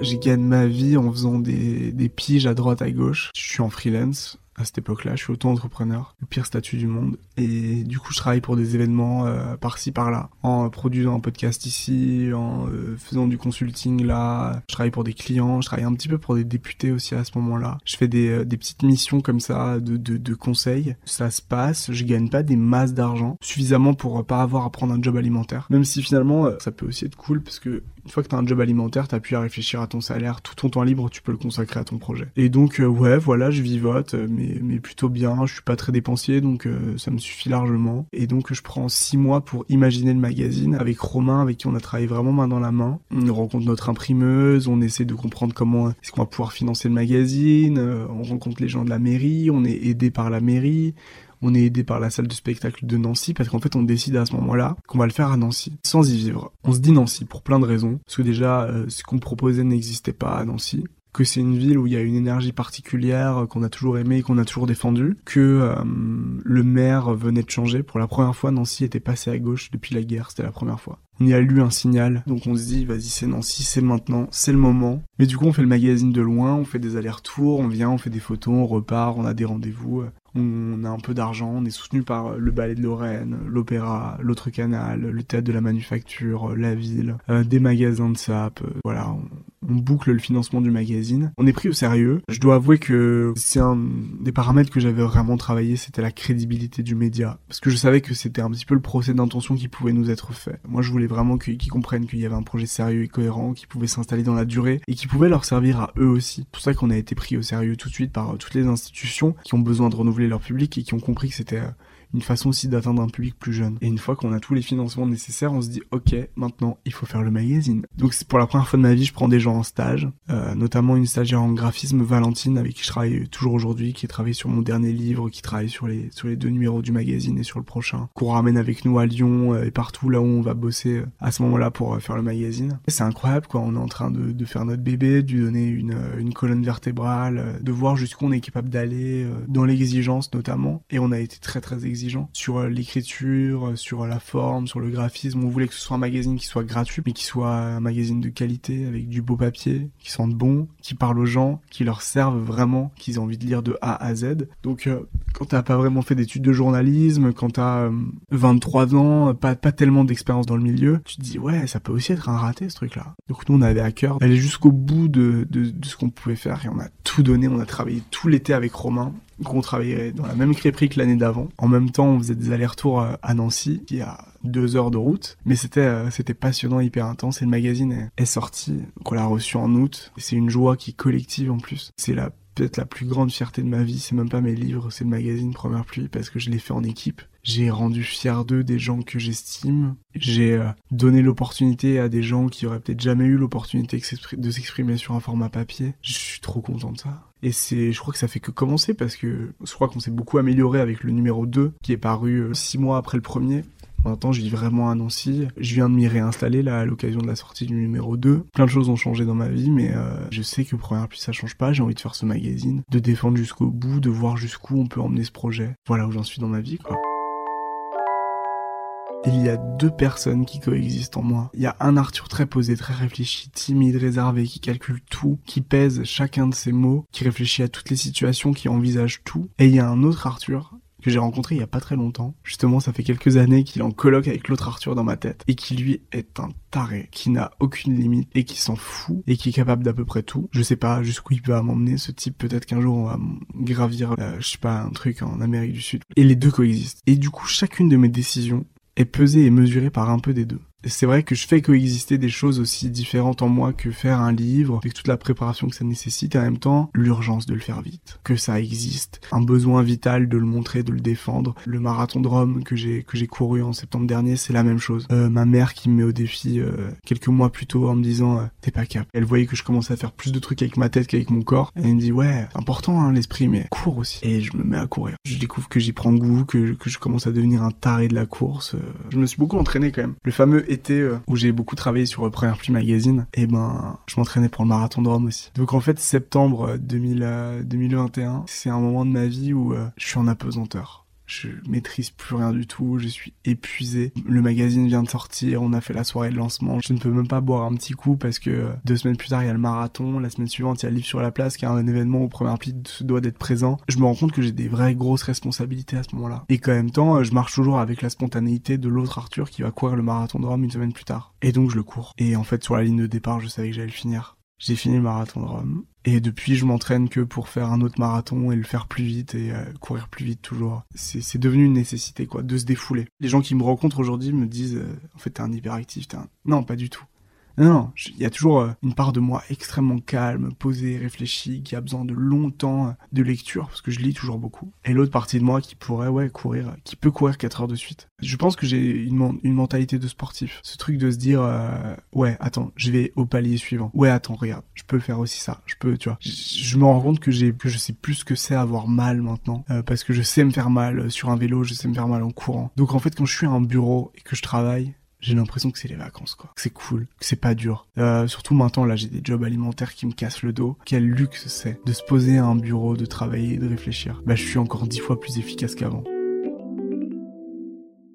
J'ai gagné ma vie en faisant des, des piges à droite à gauche. Je suis en freelance à cette époque-là. Je suis auto-entrepreneur, le pire statut du monde. Et du coup, je travaille pour des événements euh, par-ci, par-là, en produisant un podcast ici, en euh, faisant du consulting là. Je travaille pour des clients, je travaille un petit peu pour des députés aussi à ce moment-là. Je fais des, euh, des petites missions comme ça de, de, de, conseils. Ça se passe, je gagne pas des masses d'argent, suffisamment pour pas avoir à prendre un job alimentaire. Même si finalement, ça peut aussi être cool parce que une fois que t'as un job alimentaire, t'as pu à réfléchir à ton salaire, tout ton temps libre, tu peux le consacrer à ton projet. Et donc, ouais, voilà, je vivote, mais mais, plutôt bien. Je suis pas très dépensier, donc euh, ça me suffit largement. Et donc je prends six mois pour imaginer le magazine avec Romain, avec qui on a travaillé vraiment main dans la main. On rencontre notre imprimeuse, on essaie de comprendre comment est-ce qu'on va pouvoir financer le magazine. Euh, on rencontre les gens de la mairie, on est aidé par la mairie on est aidé par la salle de spectacle de Nancy parce qu'en fait on décide à ce moment-là qu'on va le faire à Nancy sans y vivre. On se dit Nancy pour plein de raisons parce que déjà euh, ce qu'on proposait n'existait pas à Nancy que c'est une ville où il y a une énergie particulière euh, qu'on a toujours aimée et qu'on a toujours défendue, que euh, le maire venait de changer. Pour la première fois, Nancy était passé à gauche depuis la guerre, c'était la première fois. On y a lu un signal, donc on se dit, vas-y, c'est Nancy, c'est maintenant, c'est le moment. Mais du coup, on fait le magazine de loin, on fait des allers-retours, on vient, on fait des photos, on repart, on a des rendez-vous on a un peu d'argent, on est soutenu par le Ballet de Lorraine, l'Opéra, l'Autre Canal, le Théâtre de la Manufacture, la Ville, euh, des magasins de sap, euh, voilà, on, boucle le financement du magazine. On est pris au sérieux. Je dois avouer que c'est un des paramètres que j'avais vraiment travaillé, c'était la crédibilité du média. Parce que je savais que c'était un petit peu le procès d'intention qui pouvait nous être fait. Moi, je voulais vraiment qu'ils comprennent qu'il y avait un projet sérieux et cohérent, qui pouvait s'installer dans la durée et qui pouvait leur servir à eux aussi. C'est pour ça qu'on a été pris au sérieux tout de suite par toutes les institutions qui ont besoin de renouveler leur public et qui ont compris que c'était une façon aussi d'atteindre un public plus jeune. Et une fois qu'on a tous les financements nécessaires, on se dit ok, maintenant il faut faire le magazine. Donc pour la première fois de ma vie, je prends des gens en stage, euh, notamment une stagiaire en graphisme, Valentine, avec qui je travaille toujours aujourd'hui, qui travaille sur mon dernier livre, qui travaille sur les sur les deux numéros du magazine et sur le prochain, qu'on ramène avec nous à Lyon euh, et partout là où on va bosser euh, à ce moment-là pour faire le magazine. C'est incroyable quoi, on est en train de, de faire notre bébé, de lui donner une, une colonne vertébrale, de voir jusqu'où on est capable d'aller dans l'exigence notamment. Et on a été très très exigeant sur euh, l'écriture, euh, sur la forme, sur le graphisme. On voulait que ce soit un magazine qui soit gratuit, mais qui soit un magazine de qualité, avec du beau papier, qui sente bon, qui parle aux gens, qui leur serve vraiment, qu'ils aient envie de lire de A à Z. Donc, euh, quand t'as pas vraiment fait d'études de journalisme, quand t'as 23 ans, pas, pas tellement d'expérience dans le milieu, tu te dis, ouais, ça peut aussi être un raté, ce truc-là. Donc, nous, on avait à cœur d'aller jusqu'au bout de, de ce qu'on pouvait faire et on a tout donné. On a travaillé tout l'été avec Romain qu'on travaillait dans la même crêperie que l'année d'avant. En même temps, on faisait des allers-retours euh, à Nancy, qui a deux heures de route. Mais c'était euh, c'était passionnant, hyper intense. Et le magazine est, sorti. qu'on l'a reçu en août. C'est une joie qui est collective en plus. C'est la peut-être la plus grande fierté de ma vie. C'est même pas mes livres, c'est le magazine Première Pluie parce que je l'ai fait en équipe. J'ai rendu fier d'eux des gens que j'estime. J'ai euh, donné l'opportunité à des gens qui auraient peut-être jamais eu l'opportunité de s'exprimer sur un format papier. Je suis trop content de ça. Et c'est, je crois que ça fait que commencer parce que je crois qu'on s'est beaucoup amélioré avec le numéro 2 qui est paru euh, six mois après le premier. Maintenant, je vis vraiment à. Je viens de m'y réinstaller là à l'occasion de la sortie du numéro 2. Plein de choses ont changé dans ma vie, mais euh, je sais que première puis ça change pas. J'ai envie de faire ce magazine, de défendre jusqu'au bout, de voir jusqu'où on peut emmener ce projet. Voilà où j'en suis dans ma vie, il y a deux personnes qui coexistent en moi. Il y a un Arthur très posé, très réfléchi, timide, réservé, qui calcule tout, qui pèse chacun de ses mots, qui réfléchit à toutes les situations, qui envisage tout. Et il y a un autre Arthur que j'ai rencontré il y a pas très longtemps. Justement, ça fait quelques années qu'il en colloque avec l'autre Arthur dans ma tête et qui lui est un taré, qui n'a aucune limite et qui s'en fout et qui est capable d'à peu près tout. Je sais pas jusqu'où il peut m'emmener ce type. Peut-être qu'un jour on va gravir, euh, je sais pas, un truc en Amérique du Sud. Et les deux coexistent. Et du coup, chacune de mes décisions est pesée et mesurée par un peu des deux c'est vrai que je fais coexister des choses aussi différentes en moi que faire un livre, avec toute la préparation que ça nécessite, et en même temps, l'urgence de le faire vite, que ça existe, un besoin vital de le montrer, de le défendre. Le marathon de Rome que j'ai que j'ai couru en septembre dernier, c'est la même chose. Euh, ma mère qui me met au défi euh, quelques mois plus tôt en me disant euh, t'es pas cap. Elle voyait que je commençais à faire plus de trucs avec ma tête qu'avec mon corps. elle me dit ouais, important hein, l'esprit, mais cours aussi. Et je me mets à courir. Je découvre que j'y prends goût, que, que je commence à devenir un taré de la course. Je me suis beaucoup entraîné quand même. Le fameux été euh, où j'ai beaucoup travaillé sur Première Pluie Magazine, et ben je m'entraînais pour le marathon de Rome aussi. Donc en fait septembre 2000, 2021, c'est un moment de ma vie où euh, je suis en apesanteur je maîtrise plus rien du tout, je suis épuisé. Le magazine vient de sortir, on a fait la soirée de lancement. Je ne peux même pas boire un petit coup parce que euh, deux semaines plus tard, il y a le marathon. La semaine suivante, il y a le livre sur la place qui est un événement où Première Pli doit d'être présent. Je me rends compte que j'ai des vraies grosses responsabilités à ce moment-là. Et qu'en même temps, je marche toujours avec la spontanéité de l'autre Arthur qui va courir le marathon de Rome une semaine plus tard. Et donc, je le cours. Et en fait, sur la ligne de départ, je savais que j'allais le finir. J'ai fini le marathon de Rome. Et depuis, je m'entraîne que pour faire un autre marathon et le faire plus vite et euh, courir plus vite toujours. C'est devenu une nécessité, quoi, de se défouler. Les gens qui me rencontrent aujourd'hui me disent, euh, en fait, t'es un hyperactif, t'es un... Non, pas du tout. Non, non, il y a toujours euh, une part de moi extrêmement calme, posée, réfléchie, qui a besoin de longtemps de lecture, parce que je lis toujours beaucoup. Et l'autre partie de moi qui pourrait, ouais, courir, qui peut courir 4 heures de suite. Je pense que j'ai une, une, mentalité de sportif. Ce truc de se dire, euh, ouais, attends, je vais au palier suivant. Ouais, attends, regarde, je peux faire aussi ça. Je peux, tu vois. Je, me rends compte que que je sais plus ce que c'est avoir mal maintenant, euh, parce que je sais me faire mal sur un vélo, je sais me faire mal en courant. Donc en fait, quand je suis à un bureau et que je travaille, j'ai l'impression que c'est les vacances quoi. Que c'est cool, que c'est pas dur. Euh, surtout maintenant là j'ai des jobs alimentaires qui me cassent le dos. Quel luxe c'est de se poser à un bureau, de travailler, de réfléchir. Bah je suis encore dix fois plus efficace qu'avant.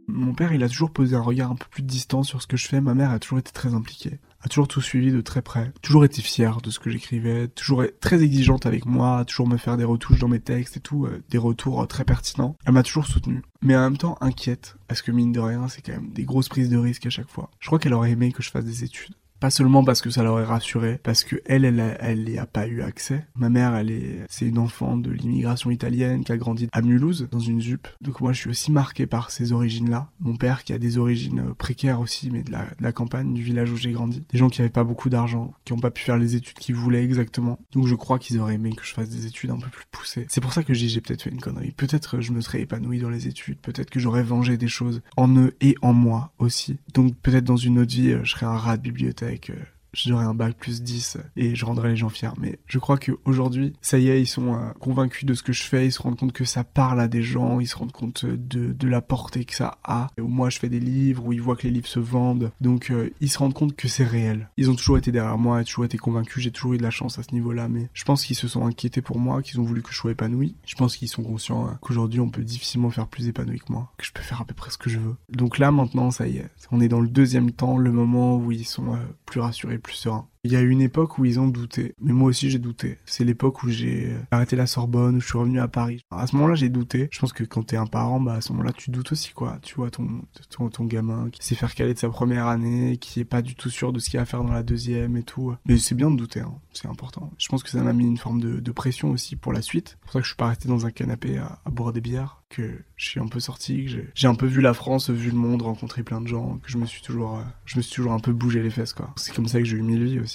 Mon père il a toujours posé un regard un peu plus distant sur ce que je fais, ma mère a toujours été très impliquée a toujours tout suivi de très près, toujours été fière de ce que j'écrivais, toujours très exigeante avec moi, toujours me faire des retouches dans mes textes et tout, euh, des retours euh, très pertinents. Elle m'a toujours soutenu, mais en même temps inquiète, parce que mine de rien, c'est quand même des grosses prises de risques à chaque fois. Je crois qu'elle aurait aimé que je fasse des études. Pas seulement parce que ça l'aurait rassuré, parce que elle, elle, elle, n'y a pas eu accès. Ma mère, elle est, c'est une enfant de l'immigration italienne qui a grandi à Mulhouse, dans une ZUP. Donc moi, je suis aussi marqué par ces origines-là. Mon père, qui a des origines euh, précaires aussi, mais de la, campagne, du village où j'ai grandi. Des gens qui avaient pas beaucoup d'argent, qui ont pas pu faire les études qu'ils voulaient exactement. Donc je crois qu'ils auraient aimé que je fasse des études un peu plus poussées. C'est pour ça que j'ai peut-être fait une connerie. Peut-être je me serais épanoui dans les études. Peut-être que j'aurais vengé des choses en eux et en moi aussi. Donc peut-être dans une autre vie, euh, je serais un rat de bibliothèque euh, j'aurai un bac plus 10 et je rendrai les gens fiers. Mais je crois qu'aujourd'hui, ça y est, ils sont euh, convaincus de ce que je fais, ils se rendent compte que ça parle à des gens, ils se rendent compte de, de la portée que ça a. Moi, je fais des livres, où ils voient que les livres se vendent. Donc, euh, ils se rendent compte que c'est réel. Ils ont toujours été derrière moi, toujours été convaincus, j'ai toujours eu de la chance à ce niveau-là. Mais je pense qu'ils se sont inquiétés pour moi, qu'ils ont voulu que je sois épanoui. Je pense qu'ils sont conscients hein, qu'aujourd'hui, on peut difficilement faire plus épanoui que moi, que je peux faire à peu près ce que je veux. Donc là, maintenant, ça y est, on est dans le deuxième temps, le moment où ils sont euh, plus rassurés, plus sereins. Il y a une époque où ils ont douté, mais moi aussi j'ai douté. C'est l'époque où j'ai arrêté la Sorbonne, où je suis revenu à Paris. À ce moment-là, j'ai douté. Je pense que quand t'es un parent, bah à ce moment-là, tu doutes aussi quoi. Tu vois ton ton, ton gamin qui sait faire caler de sa première année, qui est pas du tout sûr de ce qu'il va faire dans la deuxième et tout. Mais c'est bien de douter, hein. c'est important. Je pense que ça m'a mis une forme de, pression aussi pour la suite. C'est pour ça que je suis pas resté dans un canapé à, à boire des bières, que je suis un peu sorti, que j'ai un peu vu la France, vu le monde, rencontré plein de gens, que je me suis toujours, euh, je me suis toujours un peu bougé les fesses quoi. C'est comme ça que j'ai eu mille vies aussi.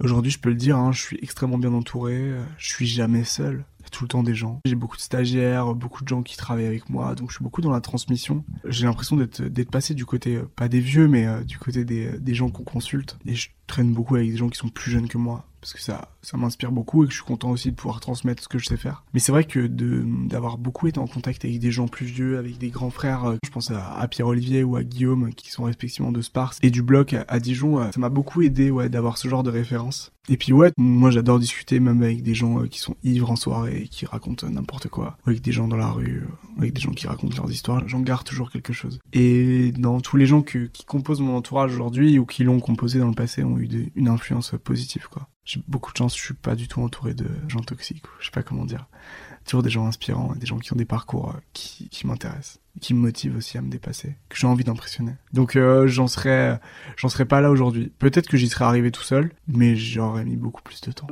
Aujourd'hui, je peux le dire, hein, je suis extrêmement bien entouré, euh, je suis jamais seul. Il y a tout le temps des gens. J'ai beaucoup de stagiaires, beaucoup de gens qui travaillent avec moi, donc je suis beaucoup dans la transmission. J'ai l'impression d'être passé du côté, euh, pas des vieux, mais euh, du côté des, gens qu'on consulte. Traîne beaucoup avec des gens qui sont plus jeunes que moi parce que ça, ça m'inspire beaucoup et que je suis content aussi de pouvoir transmettre ce que je sais faire. Mais c'est vrai que d'avoir beaucoup été en contact avec des gens plus vieux, avec des grands frères, euh, je pense à, Pierre-Olivier ou à Guillaume, qui sont respectivement de Spars et du bloc à, Dijon, euh, ça m'a beaucoup aidé, ouais, d'avoir ce genre de référence. Et puis ouais, moi j'adore discuter même avec des gens euh, qui sont ivres en soirée et qui racontent n'importe quoi, avec des gens dans la rue, avec des gens qui racontent leurs histoires, j'en garde toujours quelque chose. Et dans tous les gens qui composent mon entourage aujourd'hui ou qui l'ont composé dans le passé eu une influence positive quoi j'ai beaucoup de chance, je suis pas du tout entouré de gens toxiques, je sais pas comment dire. toujours des gens inspirants, des gens qui ont des parcours euh, qui, qui m'intéressent, qui me motivent aussi à me dépasser, que j'ai envie d'impressionner. Donc euh, j'en serais, j'en serais pas là aujourd'hui. Peut-être que j'y serais arrivé tout seul, mais j'aurais mis beaucoup plus de temps.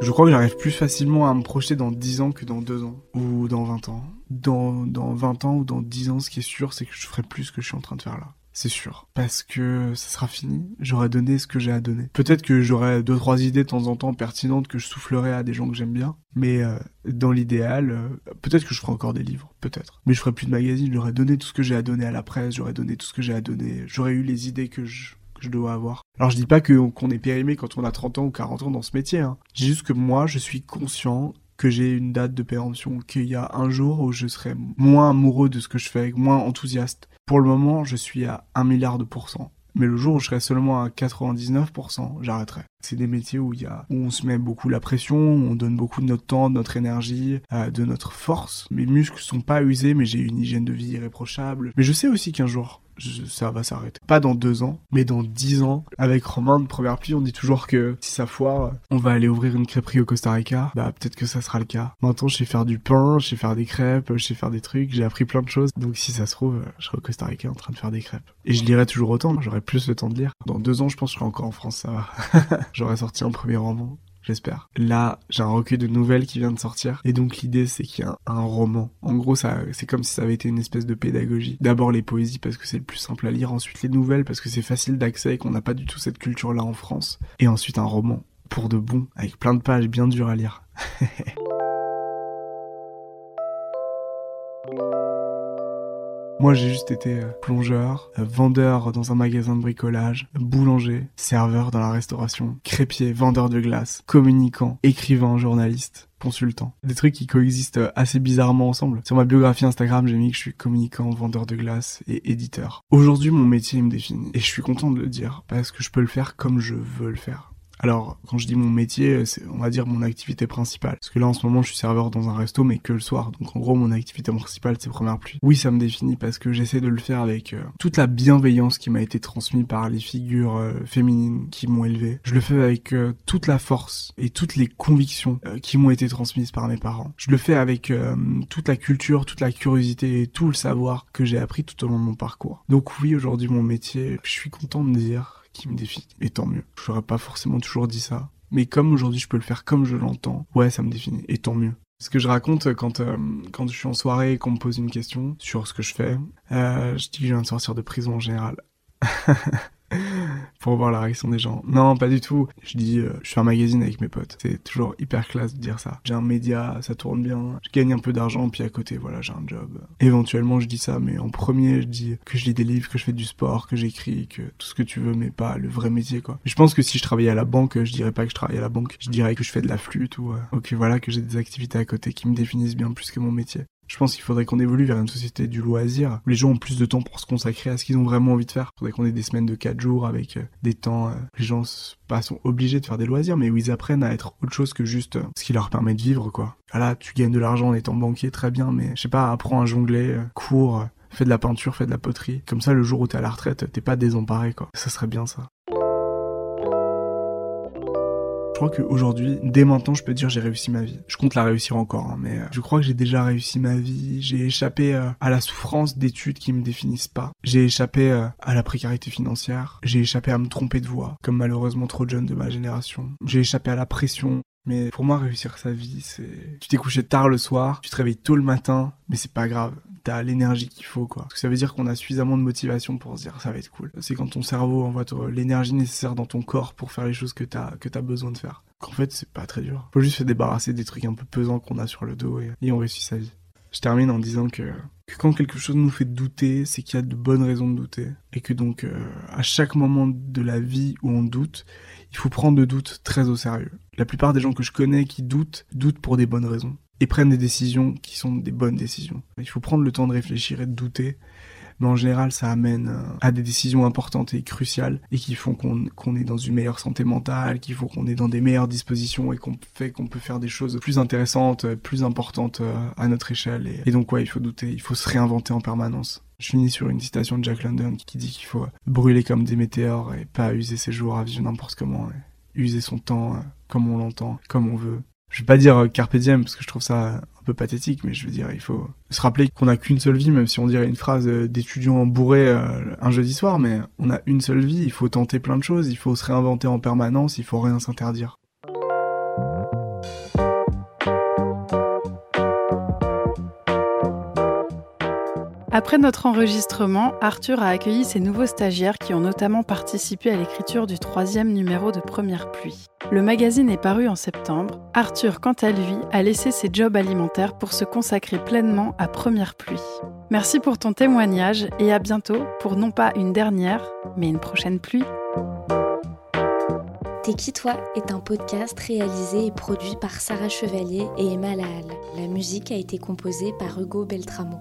Je crois que j'arrive plus facilement à me projeter dans 10 ans que dans 2 ans ou dans 20 ans. Dans, dans 20 ans ou dans 10 ans, ce qui est sûr, c'est que je ferai plus ce que je suis en train de faire là c'est sûr. Parce que ça sera fini, j'aurai donné ce que j'ai à donner. Peut-être que j'aurai deux trois idées de temps en temps pertinentes que je soufflerai à des gens que j'aime bien, mais euh, dans l'idéal, euh, peut-être que je ferai encore des livres, peut-être. Mais je ferai plus de magazines, j'aurais donné tout ce que j'ai à donner à la presse, j'aurais donné tout ce que j'ai à donner, j'aurais eu les idées que je dois avoir. Alors je dis pas qu'on est périmé quand on a 30 ans ou 40 ans dans ce métier, hein. Dis juste que moi je suis conscient que j'ai une date de péremption, qu'il y a un jour où je serai moins amoureux de ce que je fais, moins enthousiaste. Pour le moment, je suis à 1 milliard de pourcents. Mais le jour où je serai seulement à 99%, j'arrêterai. C'est des métiers où, y a, où on se met beaucoup la pression, on donne beaucoup de notre temps, de notre énergie, euh, de notre force. Mes muscles sont pas usés, mais j'ai une hygiène de vie irréprochable. Mais je sais aussi qu'un jour, ça va s'arrêter. Pas dans deux ans, mais dans dix ans. Avec Romain de Première Pluie, on dit toujours que si ça foire, on va aller ouvrir une crêperie au Costa Rica. Bah peut-être que ça sera le cas. Maintenant, je sais faire du pain, je sais faire des crêpes, je sais faire des trucs, j'ai appris plein de choses. Donc si ça se trouve, je serai au Costa Rica en train de faire des crêpes. Et je lirai toujours autant, j'aurai plus le temps de lire. Dans deux ans, je pense que je serai encore en France, ça va. J'aurai sorti un premier roman j'espère. Là, j'ai un recueil de nouvelles qui vient de sortir. Et donc l'idée, c'est qu'il y a un, roman. En gros, c'est comme si ça avait été une espèce de pédagogie. D'abord les poésies parce que c'est le plus simple à lire. Ensuite les nouvelles parce que c'est facile d'accès et qu'on n'a pas du tout cette culture-là en France. Et ensuite un roman. Pour de bon, avec plein de pages bien dures à lire. Moi, j'ai juste été euh, plongeur, euh, vendeur dans un magasin de bricolage, boulanger, serveur dans la restauration, crépier, vendeur de glace, communicant, écrivain, journaliste consultant. Des trucs qui coexistent euh, assez bizarrement ensemble. Sur ma biographie Instagram, j'ai mis que je suis communicant, vendeur de glace et éditeur. Aujourd'hui, mon métier me définit. Et je suis content de le dire, parce que je peux le faire comme je veux le faire. Alors, quand je dis mon métier, c'est, on va dire, mon activité principale. Parce que là, en ce moment, je suis serveur dans un resto, mais que le soir. Donc, en gros, mon activité principale, c'est première pluie. Oui, ça me définit parce que j'essaie de le faire avec euh, toute la bienveillance qui m'a été transmise par les figures euh, féminines qui m'ont élevé. Je le fais avec euh, toute la force et toutes les convictions qui m'ont été transmises par mes parents. Je le fais avec toute la culture, toute la curiosité et tout le savoir que j'ai appris tout au long de mon parcours. Donc oui, aujourd'hui, mon métier, je suis content de dire qui me définit. Et tant mieux. Je n'aurais pas forcément toujours dit ça. Mais comme aujourd'hui je peux le faire comme je l'entends, ouais, ça me définit. Et tant mieux. Ce que je raconte quand, euh, quand je suis en soirée et qu'on me pose une question sur ce que je fais, euh, je dis que je viens de sortir de prison en général. pour voir la réaction des gens. Non, pas du tout. Je dis, euh, je fais un magazine avec mes potes. C'est toujours hyper classe de dire ça. J'ai un média, ça tourne bien. Je gagne un peu d'argent, puis à côté, voilà, j'ai un job. Éventuellement, je dis ça, mais en premier, je dis que je lis des livres, que je fais du sport, que j'écris, que tout ce que tu veux, mais pas le vrai métier, quoi. Je pense que si je travaillais à la banque, je dirais pas que je travaille à la banque. Je dirais que je fais de la flûte ou, euh, ok, voilà, que j'ai des activités à côté qui me définissent bien plus que mon métier. Je pense qu'il faudrait qu'on évolue vers une société du loisir, où les gens ont plus de temps pour se consacrer à ce qu'ils ont vraiment envie de faire. Il faudrait qu'on ait des semaines de 4 jours avec euh, des temps, euh, les gens pas sont obligés de faire des loisirs, mais où ils apprennent à être autre chose que juste euh, ce qui leur permet de vivre, quoi. Voilà, tu gagnes de l'argent en étant banquier, très bien, mais je sais pas, apprends à jongler, cours, fais de la peinture, fais de la poterie. Comme ça, le jour où t'es à la retraite, t'es pas désemparé, quoi. Ça serait bien, ça. Je crois qu'aujourd'hui, dès maintenant, je peux dire j'ai réussi ma vie. Je compte la réussir encore, hein, mais euh, je crois que j'ai déjà réussi ma vie. J'ai échappé euh, à la souffrance d'études qui me définissent pas. J'ai échappé euh, à la précarité financière. J'ai échappé à me tromper de voix, comme malheureusement trop de jeunes de ma génération. J'ai échappé à la pression. Mais pour moi, réussir sa vie, c'est... Tu t'es couché tard le soir, tu te réveilles tôt le matin, mais c'est pas grave t'as l'énergie qu'il faut, quoi. Ça veut dire qu'on a suffisamment de motivation pour se dire ça va être cool. C'est quand ton cerveau envoie l'énergie nécessaire dans ton corps pour faire les choses que t'as, que t'as besoin de faire. Qu'en fait, c'est pas très dur. Faut juste se débarrasser des trucs un peu pesants qu'on a sur le dos et, on réussit sa vie. Je termine en disant que, quand quelque chose nous fait douter, c'est qu'il y a de bonnes raisons de douter. Et que donc, euh, à chaque moment de la vie où on doute, il faut prendre le doute très au sérieux. La plupart des gens que je connais qui doutent, doutent pour des bonnes raisons et prennent des décisions qui sont des bonnes décisions. Il faut prendre le temps de réfléchir et de douter, mais en général ça amène euh, à des décisions importantes et cruciales et qui font qu'on est dans une meilleure santé mentale, qui font qu'on est dans des meilleures dispositions et qu'on fait qu'on peut faire des choses plus intéressantes, plus importantes euh, à notre échelle. Et, donc ouais, il faut douter, il faut se réinventer en permanence. Je finis sur une citation de Jack London qui dit qu'il faut brûler comme des météores et pas user ses jours à vivre n'importe comment. user son temps euh, comme on l'entend, comme on veut, je vais pas dire carpe diem parce que je trouve ça un peu pathétique, mais je veux dire, il faut se rappeler qu'on n'a qu'une seule vie, même si on dirait une phrase d'étudiant bourré un jeudi soir, mais on a une seule vie, il faut tenter plein de choses, il faut se réinventer en permanence, il faut rien s'interdire. Après notre enregistrement, Arthur a accueilli ses nouveaux stagiaires qui ont notamment participé à l'écriture du troisième numéro de Première Pluie. Le magazine est paru en septembre. Arthur, quant à lui, a laissé ses jobs alimentaires pour se consacrer pleinement à Première Pluie. Merci pour ton témoignage et à bientôt pour non pas une dernière, mais une prochaine pluie. T'es qui toi? Est un podcast réalisé et produit par Sarah Chevalier et Emma Lahal. La musique a été composée par Hugo Beltramo.